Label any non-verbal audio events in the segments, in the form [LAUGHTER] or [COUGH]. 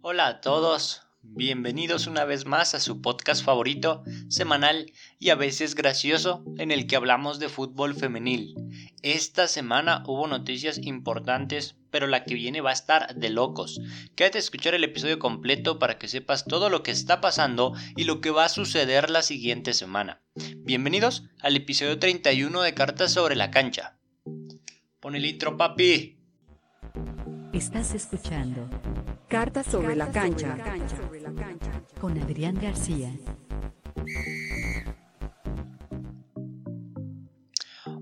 Hola a todos, bienvenidos una vez más a su podcast favorito, semanal y a veces gracioso, en el que hablamos de fútbol femenil. Esta semana hubo noticias importantes, pero la que viene va a estar de locos. Quédate a escuchar el episodio completo para que sepas todo lo que está pasando y lo que va a suceder la siguiente semana. Bienvenidos al episodio 31 de Cartas sobre la cancha. Pon el intro, papi. Estás escuchando Cartas sobre la cancha. con Adrián García.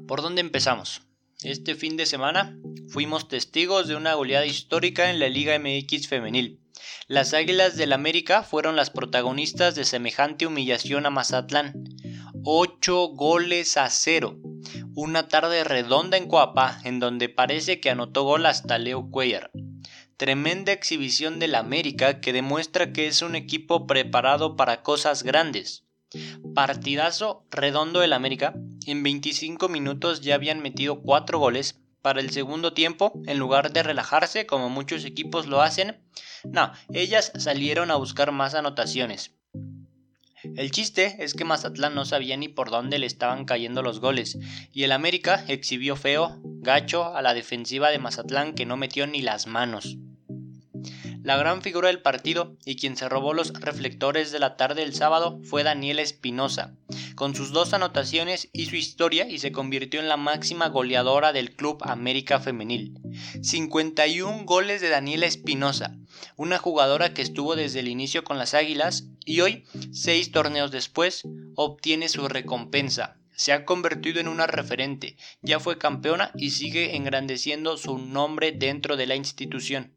¿Por dónde empezamos? Este fin de semana fuimos testigos de una goleada histórica en la Liga MX femenil. Las Águilas del América fueron las protagonistas de semejante humillación a Mazatlán. 8 goles a 0. Una tarde redonda en Coapa, en donde parece que anotó gol hasta Leo Cuellar. Tremenda exhibición del América que demuestra que es un equipo preparado para cosas grandes. Partidazo redondo del América. En 25 minutos ya habían metido 4 goles. Para el segundo tiempo, en lugar de relajarse como muchos equipos lo hacen, no, ellas salieron a buscar más anotaciones. El chiste es que Mazatlán no sabía ni por dónde le estaban cayendo los goles, y el América exhibió feo, gacho a la defensiva de Mazatlán que no metió ni las manos. La gran figura del partido y quien se robó los reflectores de la tarde del sábado fue Daniela Espinosa. Con sus dos anotaciones hizo historia y se convirtió en la máxima goleadora del Club América Femenil. 51 goles de Daniela Espinosa, una jugadora que estuvo desde el inicio con las Águilas y hoy, seis torneos después, obtiene su recompensa. Se ha convertido en una referente, ya fue campeona y sigue engrandeciendo su nombre dentro de la institución.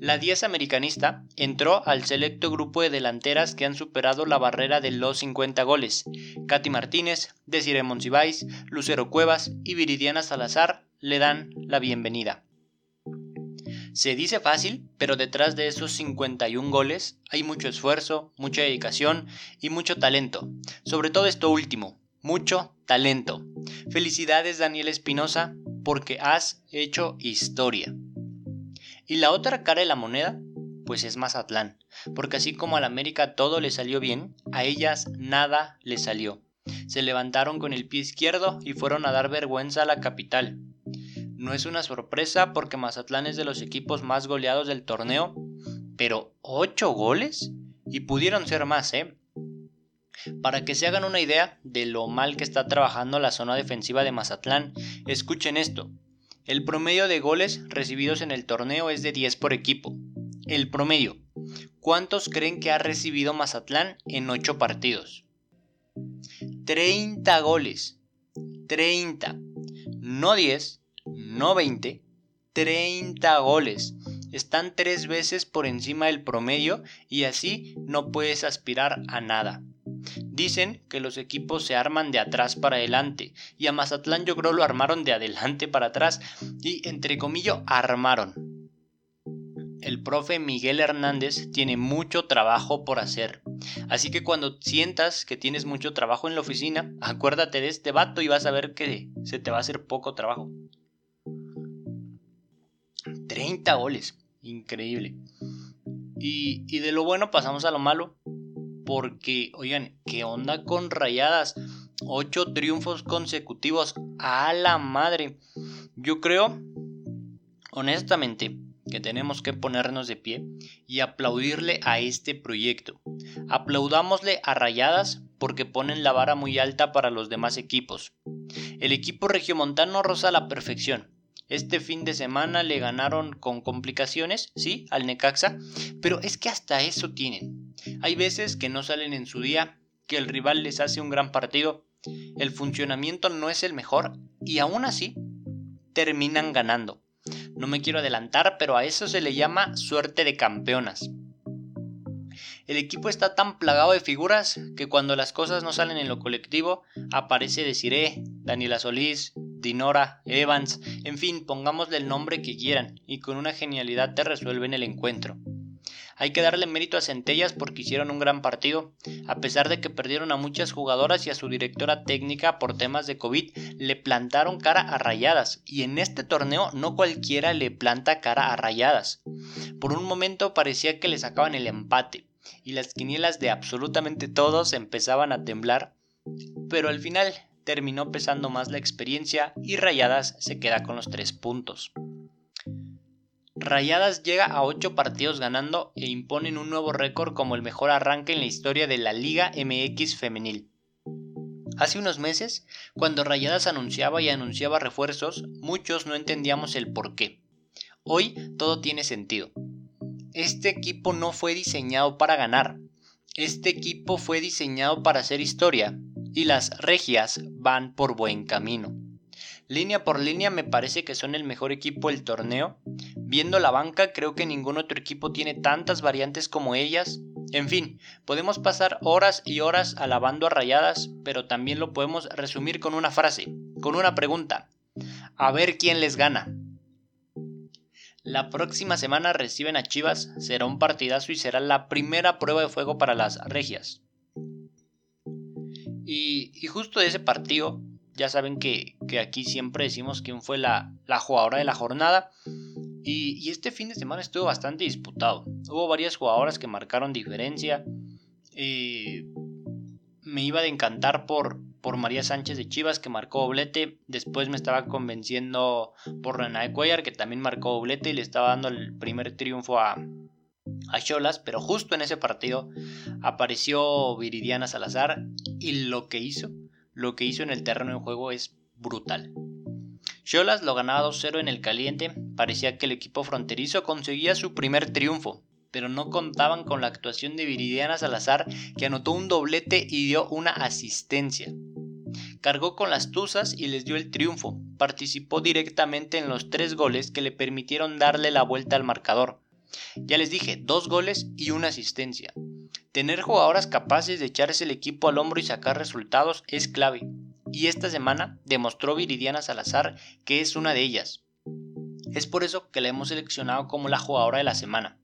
La 10 americanista entró al selecto grupo de delanteras que han superado la barrera de los 50 goles. Katy Martínez, Desiree Monsiváis, Lucero Cuevas y Viridiana Salazar le dan la bienvenida. Se dice fácil, pero detrás de esos 51 goles hay mucho esfuerzo, mucha dedicación y mucho talento. Sobre todo esto último, mucho talento. Felicidades Daniel Espinosa porque has hecho historia. Y la otra cara de la moneda, pues es Mazatlán, porque así como al América todo le salió bien, a ellas nada le salió. Se levantaron con el pie izquierdo y fueron a dar vergüenza a la capital. No es una sorpresa porque Mazatlán es de los equipos más goleados del torneo, pero ¿ocho goles? Y pudieron ser más, ¿eh? Para que se hagan una idea de lo mal que está trabajando la zona defensiva de Mazatlán, escuchen esto. El promedio de goles recibidos en el torneo es de 10 por equipo. El promedio. ¿Cuántos creen que ha recibido Mazatlán en 8 partidos? 30 goles. 30. No 10, no 20, 30 goles. Están tres veces por encima del promedio y así no puedes aspirar a nada. Dicen que los equipos se arman de atrás para adelante y a Mazatlán yo creo lo armaron de adelante para atrás y entre comillas armaron. El profe Miguel Hernández tiene mucho trabajo por hacer. Así que cuando sientas que tienes mucho trabajo en la oficina, acuérdate de este vato y vas a ver que se te va a hacer poco trabajo. 30 goles, increíble. Y, de lo bueno pasamos a lo malo, porque, oigan, ¿qué onda con rayadas? Ocho triunfos consecutivos. A la madre. Yo creo, honestamente, que tenemos que ponernos de pie y aplaudirle a este proyecto. Aplaudámosle a Rayadas porque ponen la vara muy alta para los demás equipos. El equipo regiomontano roza la perfección. Este fin de semana le ganaron con complicaciones, sí, al Necaxa, pero es que hasta eso tienen. Hay veces que no salen en su día, que el rival les hace un gran partido, el funcionamiento no es el mejor y aún así terminan ganando. No me quiero adelantar, pero a eso se le llama suerte de campeonas. El equipo está tan plagado de figuras que cuando las cosas no salen en lo colectivo, aparece Desiree, Daniela Solís, Dinora, Evans, en fin, pongámosle el nombre que quieran y con una genialidad te resuelven el encuentro. Hay que darle mérito a Centellas porque hicieron un gran partido. A pesar de que perdieron a muchas jugadoras y a su directora técnica por temas de COVID, le plantaron cara a rayadas. Y en este torneo no cualquiera le planta cara a rayadas. Por un momento parecía que le sacaban el empate. Y las quinielas de absolutamente todos empezaban a temblar. Pero al final terminó pesando más la experiencia y Rayadas se queda con los tres puntos. Rayadas llega a 8 partidos ganando e imponen un nuevo récord como el mejor arranque en la historia de la Liga MX femenil. Hace unos meses, cuando Rayadas anunciaba y anunciaba refuerzos, muchos no entendíamos el por qué. Hoy todo tiene sentido. Este equipo no fue diseñado para ganar. Este equipo fue diseñado para hacer historia y las regias van por buen camino. Línea por línea me parece que son el mejor equipo del torneo. Viendo la banca creo que ningún otro equipo tiene tantas variantes como ellas. En fin, podemos pasar horas y horas alabando a rayadas, pero también lo podemos resumir con una frase, con una pregunta. A ver quién les gana. La próxima semana reciben a Chivas, será un partidazo y será la primera prueba de fuego para las regias. Y, justo de ese partido ya saben que, aquí siempre decimos quién fue la, jugadora de la jornada. Y, este fin de semana estuvo bastante disputado. Hubo varias jugadoras que marcaron diferencia. Eh, me iba de encantar por, por María Sánchez de Chivas que marcó doblete. Después me estaba convenciendo por Renae Cuellar que también marcó doblete y le estaba dando el primer triunfo a, a Cholas. Pero justo en ese partido apareció Viridiana Salazar y lo que hizo lo que hizo en el terreno de juego es brutal. Cholas lo ganaba 2-0 en el caliente, parecía que el equipo fronterizo conseguía su primer triunfo, pero no contaban con la actuación de Viridiana Salazar que anotó un doblete y dio una asistencia. Cargó con las Tuzas y les dio el triunfo, participó directamente en los tres goles que le permitieron darle la vuelta al marcador. Ya les dije, dos goles y una asistencia. Tener jugadoras capaces de echarse el equipo al hombro y sacar resultados es clave, y esta semana demostró Viridiana Salazar que es una de ellas. Es por eso que la hemos seleccionado como la jugadora de la semana.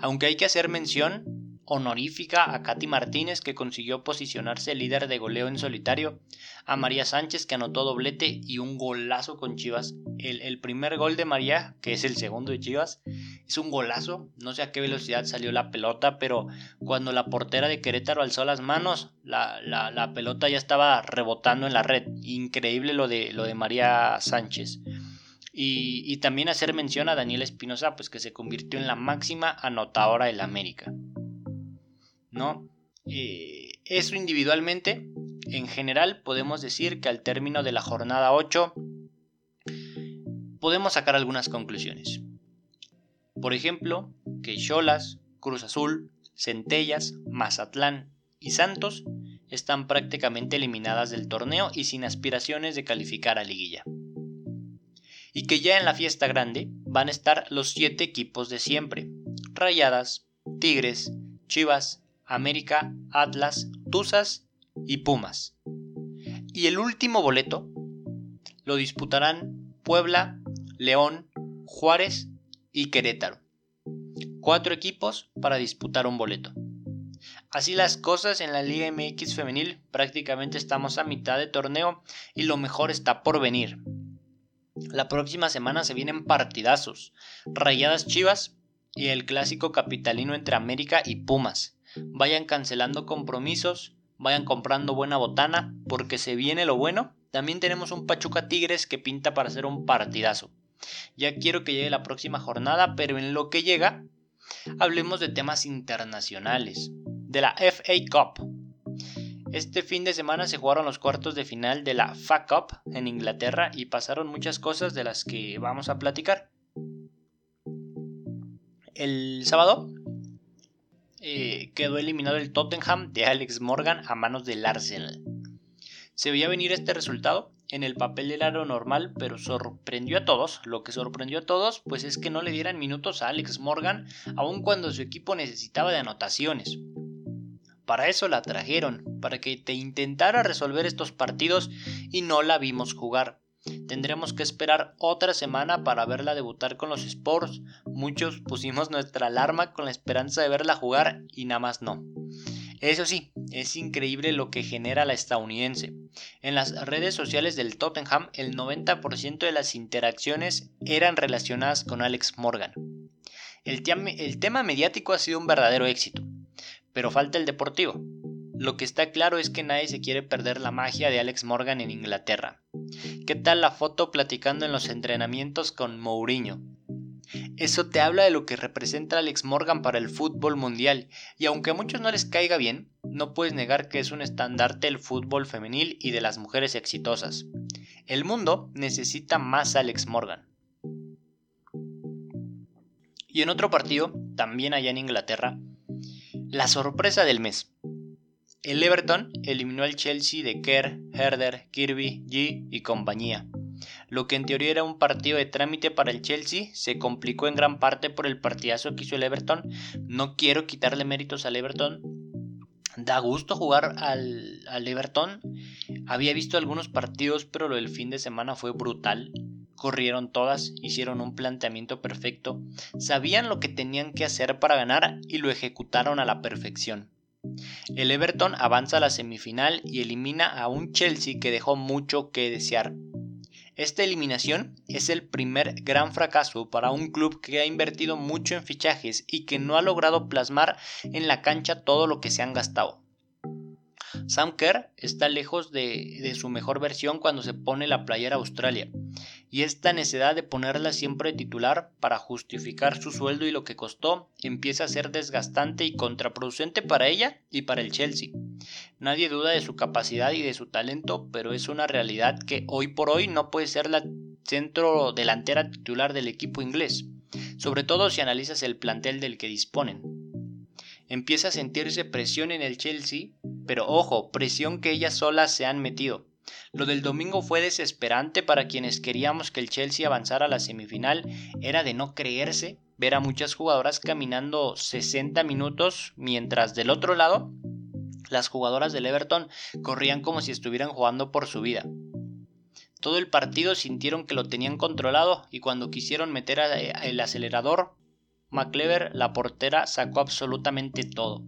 Aunque hay que hacer mención honorífica a Katy Martínez que consiguió posicionarse líder de goleo en solitario, a María Sánchez que anotó doblete y un golazo con Chivas. El, primer gol de María, que es el segundo de Chivas, es un golazo, no sé a qué velocidad salió la pelota, pero cuando la portera de Querétaro alzó las manos, la, pelota ya estaba rebotando en la red. Increíble lo de, lo de María Sánchez. Y, y, también hacer mención a Daniel Espinosa, pues que se convirtió en la máxima anotadora del América. ¿No? Eso individualmente, en general, podemos decir que al término de la jornada 8 podemos sacar algunas conclusiones. Por ejemplo, que Cholas, Cruz Azul, Centellas, Mazatlán y Santos están prácticamente eliminadas del torneo y sin aspiraciones de calificar a liguilla. Y que ya en la fiesta grande van a estar los siete equipos de siempre. Rayadas, Tigres, Chivas, América, Atlas, Tuzas y Pumas. Y el último boleto lo disputarán Puebla, León, Juárez y Querétaro. Cuatro equipos para disputar un boleto. Así las cosas en la Liga MX femenil, prácticamente estamos a mitad de torneo y lo mejor está por venir. La próxima semana se vienen partidazos, Rayadas Chivas y el clásico capitalino entre América y Pumas vayan cancelando compromisos, vayan comprando buena botana, porque se viene lo bueno. También tenemos un Pachuca Tigres que pinta para hacer un partidazo. Ya quiero que llegue la próxima jornada, pero en lo que llega, hablemos de temas internacionales, de la FA Cup. Este fin de semana se jugaron los cuartos de final de la FA Cup en Inglaterra y pasaron muchas cosas de las que vamos a platicar. El sábado eh, quedó eliminado el Tottenham de Alex Morgan a manos del Arsenal. Se veía venir este resultado en el papel del aro normal, pero sorprendió a todos. Lo que sorprendió a todos, pues es que no le dieran minutos a Alex Morgan, aun cuando su equipo necesitaba de anotaciones. Para eso la trajeron, para que te intentara resolver estos partidos y no la vimos jugar. Tendremos que esperar otra semana para verla debutar con los Sports. Muchos pusimos nuestra alarma con la esperanza de verla jugar y nada más no. Eso sí, es increíble lo que genera la estadounidense. En las redes sociales del Tottenham, el 90% de las interacciones eran relacionadas con Alex Morgan. El, el tema mediático ha sido un verdadero éxito, pero falta el deportivo. Lo que está claro es que nadie se quiere perder la magia de Alex Morgan en Inglaterra. ¿Qué tal la foto platicando en los entrenamientos con Mourinho? Eso te habla de lo que representa Alex Morgan para el fútbol mundial, y aunque a muchos no les caiga bien, no puedes negar que es un estandarte del fútbol femenil y de las mujeres exitosas. El mundo necesita más Alex Morgan. Y en otro partido, también allá en Inglaterra, la sorpresa del mes. El Everton eliminó al Chelsea de Kerr, Herder, Kirby, G y compañía. Lo que en teoría era un partido de trámite para el Chelsea se complicó en gran parte por el partidazo que hizo el Everton. No quiero quitarle méritos al Everton. Da gusto jugar al, al Everton. Había visto algunos partidos, pero lo del fin de semana fue brutal. Corrieron todas, hicieron un planteamiento perfecto, sabían lo que tenían que hacer para ganar y lo ejecutaron a la perfección. El Everton avanza a la semifinal y elimina a un Chelsea que dejó mucho que desear. Esta eliminación es el primer gran fracaso para un club que ha invertido mucho en fichajes y que no ha logrado plasmar en la cancha todo lo que se han gastado. Sam Kerr está lejos de, de, su mejor versión cuando se pone la playera Australia, y esta necesidad de ponerla siempre titular para justificar su sueldo y lo que costó empieza a ser desgastante y contraproducente para ella y para el Chelsea. Nadie duda de su capacidad y de su talento, pero es una realidad que hoy por hoy no puede ser la centro delantera titular del equipo inglés, sobre todo si analizas el plantel del que disponen. Empieza a sentirse presión en el Chelsea, pero ojo, presión que ellas solas se han metido. Lo del domingo fue desesperante para quienes queríamos que el Chelsea avanzara a la semifinal, era de no creerse ver a muchas jugadoras caminando 60 minutos, mientras del otro lado las jugadoras del Everton corrían como si estuvieran jugando por su vida. Todo el partido sintieron que lo tenían controlado y cuando quisieron meter el acelerador, McLever, la portera, sacó absolutamente todo.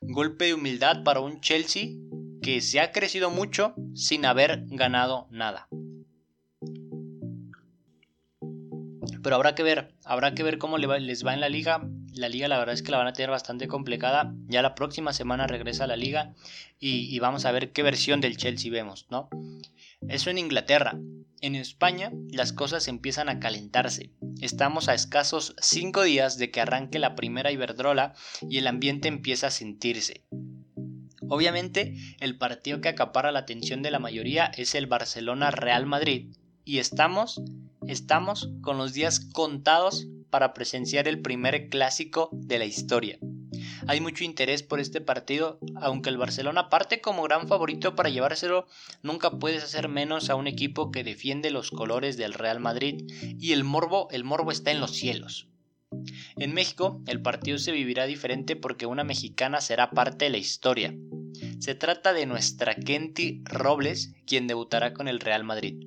Golpe de humildad para un Chelsea que se ha crecido mucho sin haber ganado nada. Pero habrá que ver, habrá que ver cómo les va en la liga. La liga la verdad es que la van a tener bastante complicada. Ya la próxima semana regresa a la liga y, vamos a ver qué versión del Chelsea vemos, ¿no? Eso en Inglaterra. En España las cosas empiezan a calentarse. Estamos a escasos 5 días de que arranque la primera Iberdrola y el ambiente empieza a sentirse. Obviamente, el partido que acapara la atención de la mayoría es el Barcelona Real Madrid y estamos estamos con los días contados para presenciar el primer clásico de la historia. Hay mucho interés por este partido, aunque el Barcelona parte como gran favorito para llevárselo, nunca puedes hacer menos a un equipo que defiende los colores del Real Madrid y el morbo, el morbo está en los cielos. En México, el partido se vivirá diferente porque una mexicana será parte de la historia. Se trata de nuestra Kenty Robles, quien debutará con el Real Madrid.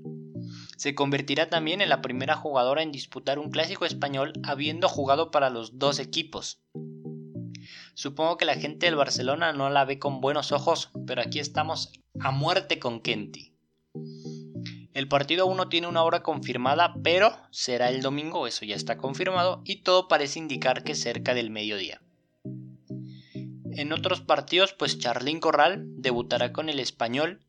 Se convertirá también en la primera jugadora en disputar un clásico español habiendo jugado para los dos equipos. Supongo que la gente del Barcelona no la ve con buenos ojos, pero aquí estamos a muerte con Kenty. El partido aún no tiene una hora confirmada, pero será el domingo, eso ya está confirmado, y todo parece indicar que cerca del mediodía. En otros partidos, pues Charlín Corral debutará con el español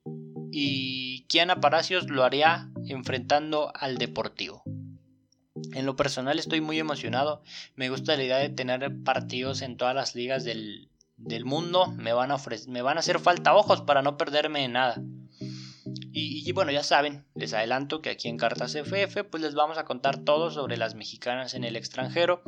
y Kiana Palacios lo haría enfrentando al Deportivo. En lo personal estoy muy emocionado, me gusta la idea de tener partidos en todas las ligas del, mundo, me van, a me van a hacer falta ojos para no perderme de nada. Y, bueno, ya saben, les adelanto que aquí en Cartas FF pues les vamos a contar todo sobre las mexicanas en el extranjero.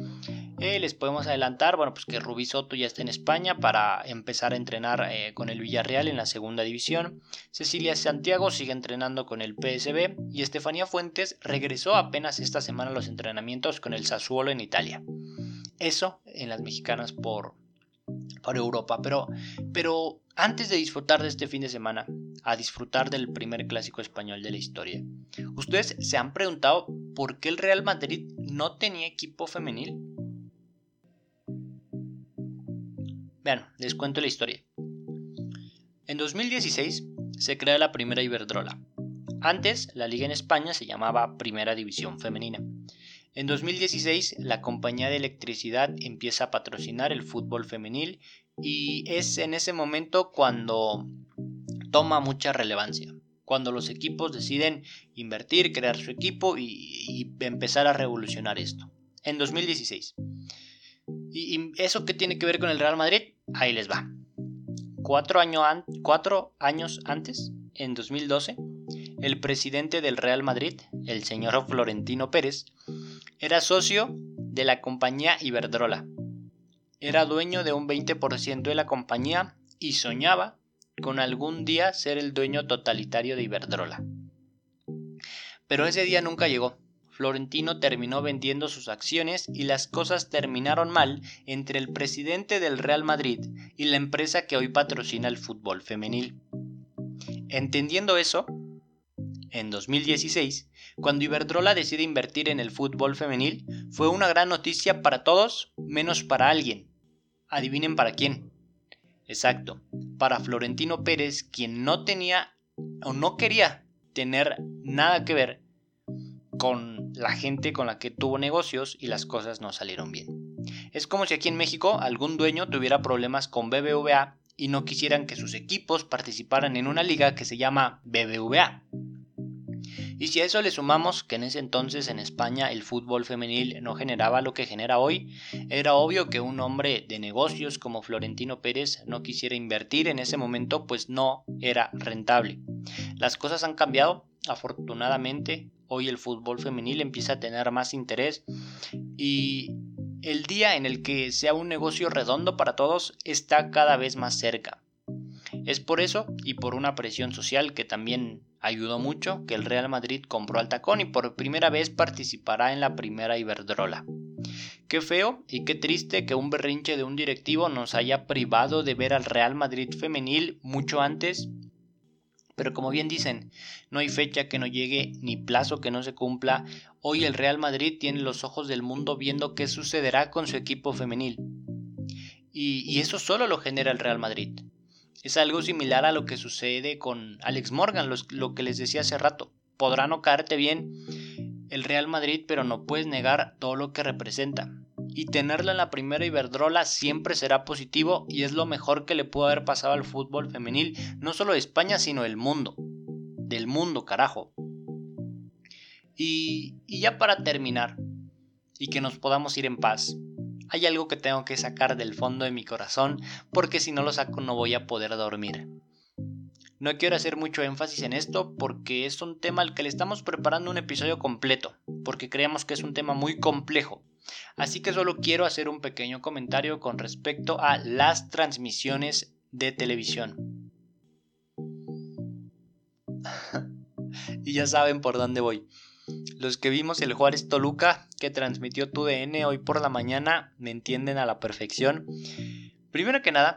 Eh, les podemos adelantar, bueno, pues que Rubí Soto ya está en España para empezar a entrenar eh, con el Villarreal en la segunda división. Cecilia Santiago sigue entrenando con el PSB y Estefanía Fuentes regresó apenas esta semana a los entrenamientos con el Sassuolo en Italia. Eso en las mexicanas por, por Europa. Pero, pero antes de disfrutar de este fin de semana, a disfrutar del primer clásico español de la historia, ¿ustedes se han preguntado por qué el Real Madrid no tenía equipo femenil? Vean, les cuento la historia. En 2016 se crea la primera Iberdrola. Antes, la liga en España se llamaba Primera División Femenina. En 2016, la compañía de electricidad empieza a patrocinar el fútbol femenil y es en ese momento cuando toma mucha relevancia, cuando los equipos deciden invertir, crear su equipo y, empezar a revolucionar esto. En 2016. ¿Y, ¿Y, eso qué tiene que ver con el Real Madrid? Ahí les va. Cuatro, cuatro años antes, en 2012, el presidente del Real Madrid, el señor Florentino Pérez, era socio de la compañía Iberdrola. Era dueño de un 20% de la compañía y soñaba con algún día ser el dueño totalitario de Iberdrola. Pero ese día nunca llegó. Florentino terminó vendiendo sus acciones y las cosas terminaron mal entre el presidente del Real Madrid y la empresa que hoy patrocina el fútbol femenil. Entendiendo eso, en 2016, cuando Iberdrola decide invertir en el fútbol femenil, fue una gran noticia para todos, menos para alguien. Adivinen para quién. Exacto, para Florentino Pérez, quien no tenía o no quería tener nada que ver con la gente con la que tuvo negocios y las cosas no salieron bien. Es como si aquí en México algún dueño tuviera problemas con BBVA y no quisieran que sus equipos participaran en una liga que se llama BBVA. Y si a eso le sumamos que en ese entonces en España el fútbol femenil no generaba lo que genera hoy, era obvio que un hombre de negocios como Florentino Pérez no quisiera invertir en ese momento pues no era rentable. Las cosas han cambiado, afortunadamente hoy el fútbol femenil empieza a tener más interés y el día en el que sea un negocio redondo para todos está cada vez más cerca. Es por eso y por una presión social que también ayudó mucho que el Real Madrid compró al tacón y por primera vez participará en la primera Iberdrola. Qué feo y qué triste que un berrinche de un directivo nos haya privado de ver al Real Madrid femenil mucho antes. Pero como bien dicen, no hay fecha que no llegue ni plazo que no se cumpla. Hoy el Real Madrid tiene los ojos del mundo viendo qué sucederá con su equipo femenil. Y, y eso solo lo genera el Real Madrid. Es algo similar a lo que sucede con Alex Morgan, lo que les decía hace rato. Podrá no caerte bien el Real Madrid, pero no puedes negar todo lo que representa. Y tenerla en la primera Iberdrola siempre será positivo y es lo mejor que le pudo haber pasado al fútbol femenil, no solo de España, sino del mundo. Del mundo, carajo. Y, y ya para terminar, y que nos podamos ir en paz, hay algo que tengo que sacar del fondo de mi corazón porque si no lo saco no voy a poder dormir. No quiero hacer mucho énfasis en esto porque es un tema al que le estamos preparando un episodio completo, porque creemos que es un tema muy complejo. Así que solo quiero hacer un pequeño comentario con respecto a las transmisiones de televisión. [LAUGHS] y ya saben por dónde voy. Los que vimos el Juárez Toluca que transmitió tu DN hoy por la mañana me entienden a la perfección. Primero que nada,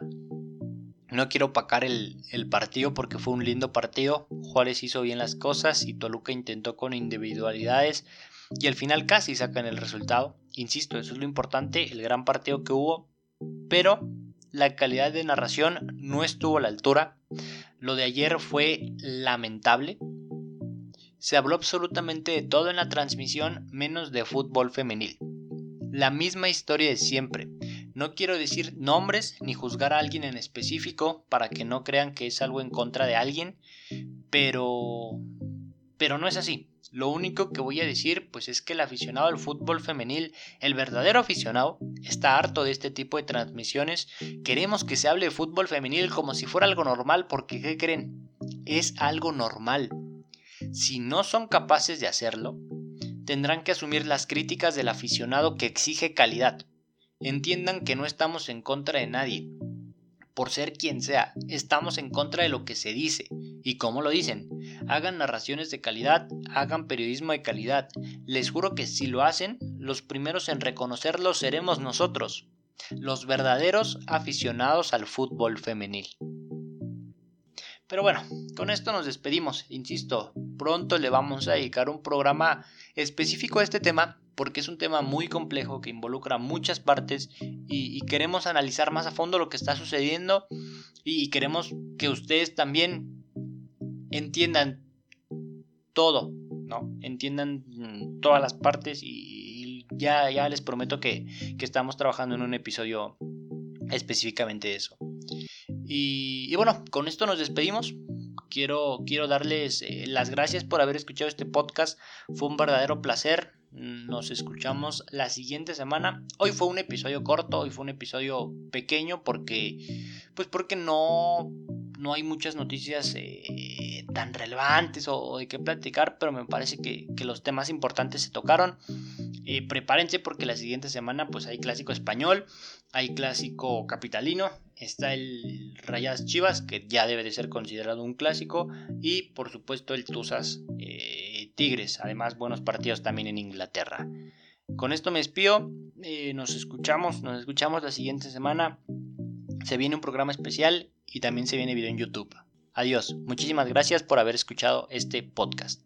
no quiero opacar el, el, partido porque fue un lindo partido. Juárez hizo bien las cosas y Toluca intentó con individualidades y al final casi sacan el resultado. Insisto, eso es lo importante, el gran partido que hubo, pero la calidad de narración no estuvo a la altura. Lo de ayer fue lamentable. Se habló absolutamente de todo en la transmisión menos de fútbol femenil. La misma historia de siempre. No quiero decir nombres ni juzgar a alguien en específico para que no crean que es algo en contra de alguien, pero pero no es así. Lo único que voy a decir pues es que el aficionado al fútbol femenil, el verdadero aficionado, está harto de este tipo de transmisiones. Queremos que se hable de fútbol femenil como si fuera algo normal porque ¿qué creen? Es algo normal. Si no son capaces de hacerlo, tendrán que asumir las críticas del aficionado que exige calidad. Entiendan que no estamos en contra de nadie. Por ser quien sea, estamos en contra de lo que se dice. ¿Y cómo lo dicen? Hagan narraciones de calidad, hagan periodismo de calidad. Les juro que si lo hacen, los primeros en reconocerlo seremos nosotros, los verdaderos aficionados al fútbol femenil. Pero bueno, con esto nos despedimos. Insisto, pronto le vamos a dedicar un programa específico a este tema porque es un tema muy complejo que involucra muchas partes y, queremos analizar más a fondo lo que está sucediendo y queremos que ustedes también entiendan todo, ¿no? Entiendan mm, todas las partes y, ya, ya les prometo que, que estamos trabajando en un episodio específicamente de eso. Y, bueno, con esto nos despedimos. Quiero, quiero darles eh, las gracias por haber escuchado este podcast. Fue un verdadero placer. Nos escuchamos la siguiente semana. Hoy fue un episodio corto, hoy fue un episodio pequeño porque, pues porque no, no hay muchas noticias eh, tan relevantes o, de qué platicar, pero me parece que, los temas importantes se tocaron. Eh, prepárense porque la siguiente semana pues hay clásico español, hay clásico capitalino, está el Rayas Chivas, que ya debe de ser considerado un clásico, y por supuesto el Tuzas eh, Tigres, además buenos partidos también en Inglaterra. Con esto me despido, eh, nos escuchamos, nos escuchamos la siguiente semana, se viene un programa especial y también se viene video en YouTube. Adiós, muchísimas gracias por haber escuchado este podcast.